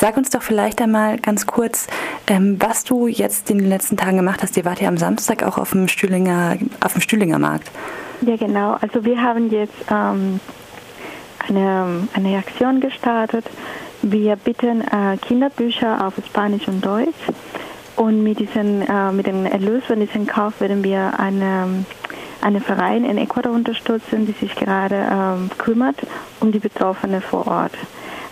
Sag uns doch vielleicht einmal ganz kurz, ähm, was du jetzt in den letzten Tagen gemacht hast. Ihr wart ja am Samstag auch auf dem Stühlinger, auf dem Stühlinger Markt. Ja, genau. Also wir haben jetzt ähm, eine, eine Aktion gestartet. Wir bieten äh, Kinderbücher auf Spanisch und Deutsch. Und mit, diesen, äh, mit dem Erlös von diesem Kauf werden wir eine, einen Verein in Ecuador unterstützen, die sich gerade ähm, kümmert um die Betroffenen vor Ort.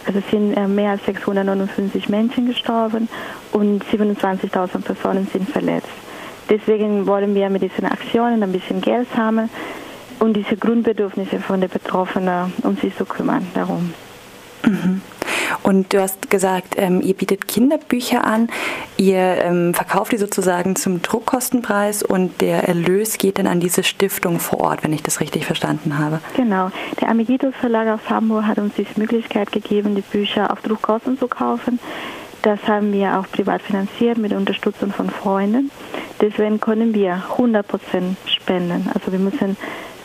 Also es sind äh, mehr als 659 Menschen gestorben und 27.000 Personen sind verletzt. Deswegen wollen wir mit diesen Aktionen ein bisschen Geld sammeln und diese Grundbedürfnisse von den Betroffenen, um sie zu kümmern darum. Mhm. Und du hast gesagt, ähm, ihr bietet Kinderbücher an, ihr ähm, verkauft die sozusagen zum Druckkostenpreis und der Erlös geht dann an diese Stiftung vor Ort, wenn ich das richtig verstanden habe. Genau. Der Amigitos Verlag aus Hamburg hat uns die Möglichkeit gegeben, die Bücher auf Druckkosten zu kaufen. Das haben wir auch privat finanziert mit Unterstützung von Freunden. Deswegen können wir 100 Prozent spenden. Also wir müssen,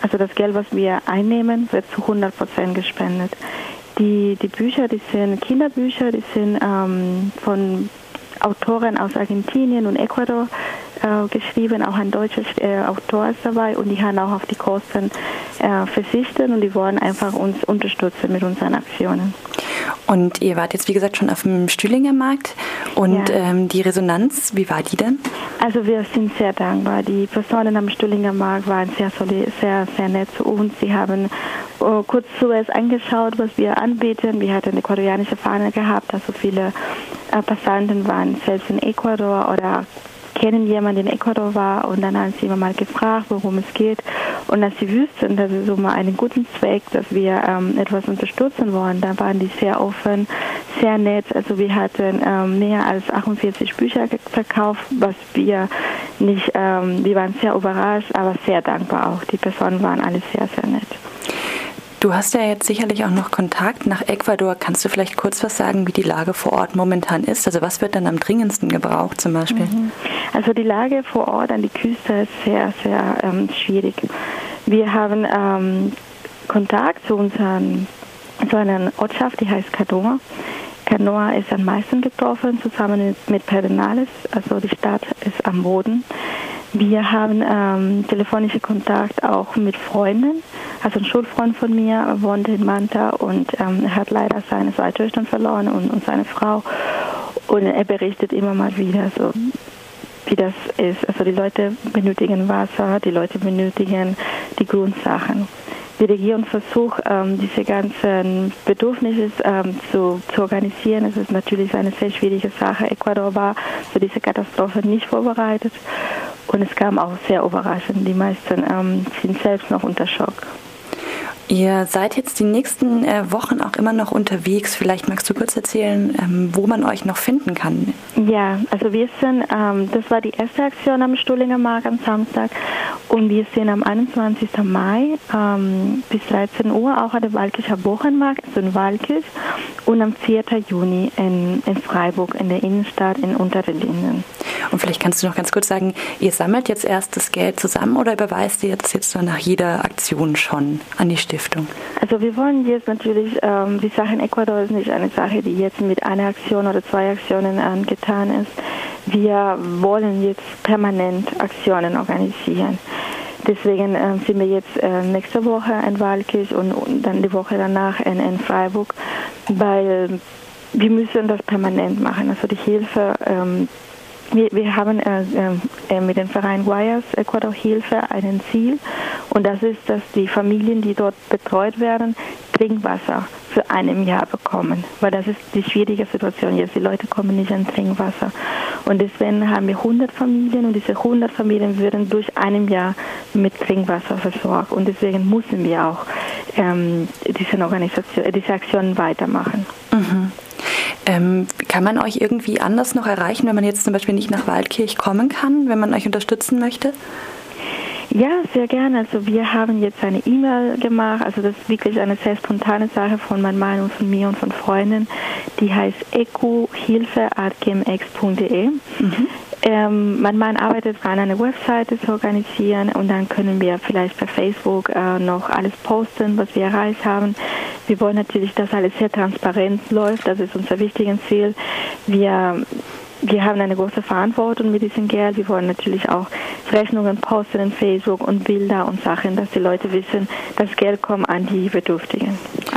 also das Geld, was wir einnehmen, wird zu 100 Prozent gespendet. Die, die Bücher, die sind Kinderbücher, die sind ähm, von Autoren aus Argentinien und Ecuador äh, geschrieben, auch ein deutscher äh, Autor ist dabei und die haben auch auf die Kosten äh, verzichtet und die wollen einfach uns unterstützen mit unseren Aktionen. Und ihr wart jetzt, wie gesagt, schon auf dem Stühlinger Markt. Und ja. ähm, die Resonanz, wie war die denn? Also wir sind sehr dankbar. Die Personen am Stühlinger Markt waren sehr, sehr, sehr nett zu uns. Sie haben uh, kurz zuerst angeschaut, was wir anbieten. Wir hatten eine koreanische Fahne gehabt, also viele äh, Passanten waren selbst in Ecuador oder kennen jemanden, der in Ecuador war und dann haben sie immer mal gefragt, worum es geht. Und als sie wüssten, dass es um einen guten Zweck, dass wir ähm, etwas unterstützen wollen, dann waren die sehr offen, sehr nett. Also wir hatten ähm, mehr als 48 Bücher verkauft, was wir nicht, ähm, die waren sehr überrascht, aber sehr dankbar auch. Die Personen waren alle sehr, sehr nett. Du hast ja jetzt sicherlich auch noch Kontakt nach Ecuador. Kannst du vielleicht kurz was sagen, wie die Lage vor Ort momentan ist? Also was wird dann am dringendsten gebraucht zum Beispiel? Mhm. Also die Lage vor Ort an die Küste ist sehr, sehr ähm, schwierig. Wir haben ähm, Kontakt zu, unseren, zu einer Ortschaft, die heißt Canoa. Canoa ist am meisten getroffen, zusammen mit Pedernales. Also die Stadt ist am Boden. Wir haben ähm, telefonische Kontakt auch mit Freunden. Also ein Schulfreund von mir wohnt in Manta und ähm, hat leider seine zwei Töchter verloren und, und seine Frau. Und er berichtet immer mal wieder so, wie das ist. Also die Leute benötigen Wasser, die Leute benötigen die Grundsachen die Regierung versucht, ähm, diese ganzen Bedürfnisse ähm, zu, zu organisieren. Es ist natürlich eine sehr schwierige Sache. Ecuador war für diese Katastrophe nicht vorbereitet und es kam auch sehr überraschend. Die meisten ähm, sind selbst noch unter Schock. Ihr seid jetzt die nächsten äh, Wochen auch immer noch unterwegs. Vielleicht magst du kurz erzählen, ähm, wo man euch noch finden kann. Ja, also wir sind, ähm, das war die erste Aktion am Stullinger Markt am Samstag und wir sind am 21. Mai ähm, bis 13 Uhr auch an der Walkischer Wochenmarkt, also in Walkis und am 4. Juni in, Freiburg in der Innenstadt in Untere Linden. Und vielleicht kannst du noch ganz kurz sagen, ihr sammelt jetzt erst das Geld zusammen oder überweist ihr das jetzt nach jeder Aktion schon an die Stiftung? Also wir wollen jetzt natürlich, ähm, die Sache in Ecuador ist nicht eine Sache, die jetzt mit einer Aktion oder zwei Aktionen äh, getan ist. Wir wollen jetzt permanent Aktionen organisieren. Deswegen äh, sind wir jetzt äh, nächste Woche in Walkirch und, und, dann die Woche danach in, in Freiburg, weil wir müssen das permanent machen. Also die Hilfe ähm, wir, wir haben äh, äh, mit dem Verein Wires Ecuador Hilfe ein Ziel und das ist, dass die Familien, die dort betreut werden, Trinkwasser für einem Jahr bekommen, weil das ist die schwierige Situation jetzt. Die Leute kommen nicht an Trinkwasser und deswegen haben wir 100 Familien und diese 100 Familien werden durch einem Jahr mit Trinkwasser versorgt und deswegen müssen wir auch ähm, diese Organisation, diese Aktionen weitermachen. Mhm. Ähm, kann man euch irgendwie anders noch erreichen, wenn man jetzt zum Beispiel nicht nach Waldkirch kommen kann, wenn man euch unterstützen möchte? Ja, sehr gerne. Also wir haben jetzt eine E-Mail gemacht. Also das ist wirklich eine sehr spontane Sache von meinem Mann und von mir und von Freunden. Die heißt ecohilfe.gmx.de. Mhm. Ähm, mein Mann arbeitet daran, eine Webseite zu organisieren und dann können wir vielleicht per Facebook äh, noch alles posten, was wir erreicht haben. Wir wollen natürlich, dass alles sehr transparent läuft. Das ist unser wichtiges Ziel. Wir wir haben eine große Verantwortung mit diesem Geld. Wir wollen natürlich auch Rechnungen posten in Facebook und Bilder und Sachen, dass die Leute wissen, das Geld kommt an die Bedürftigen.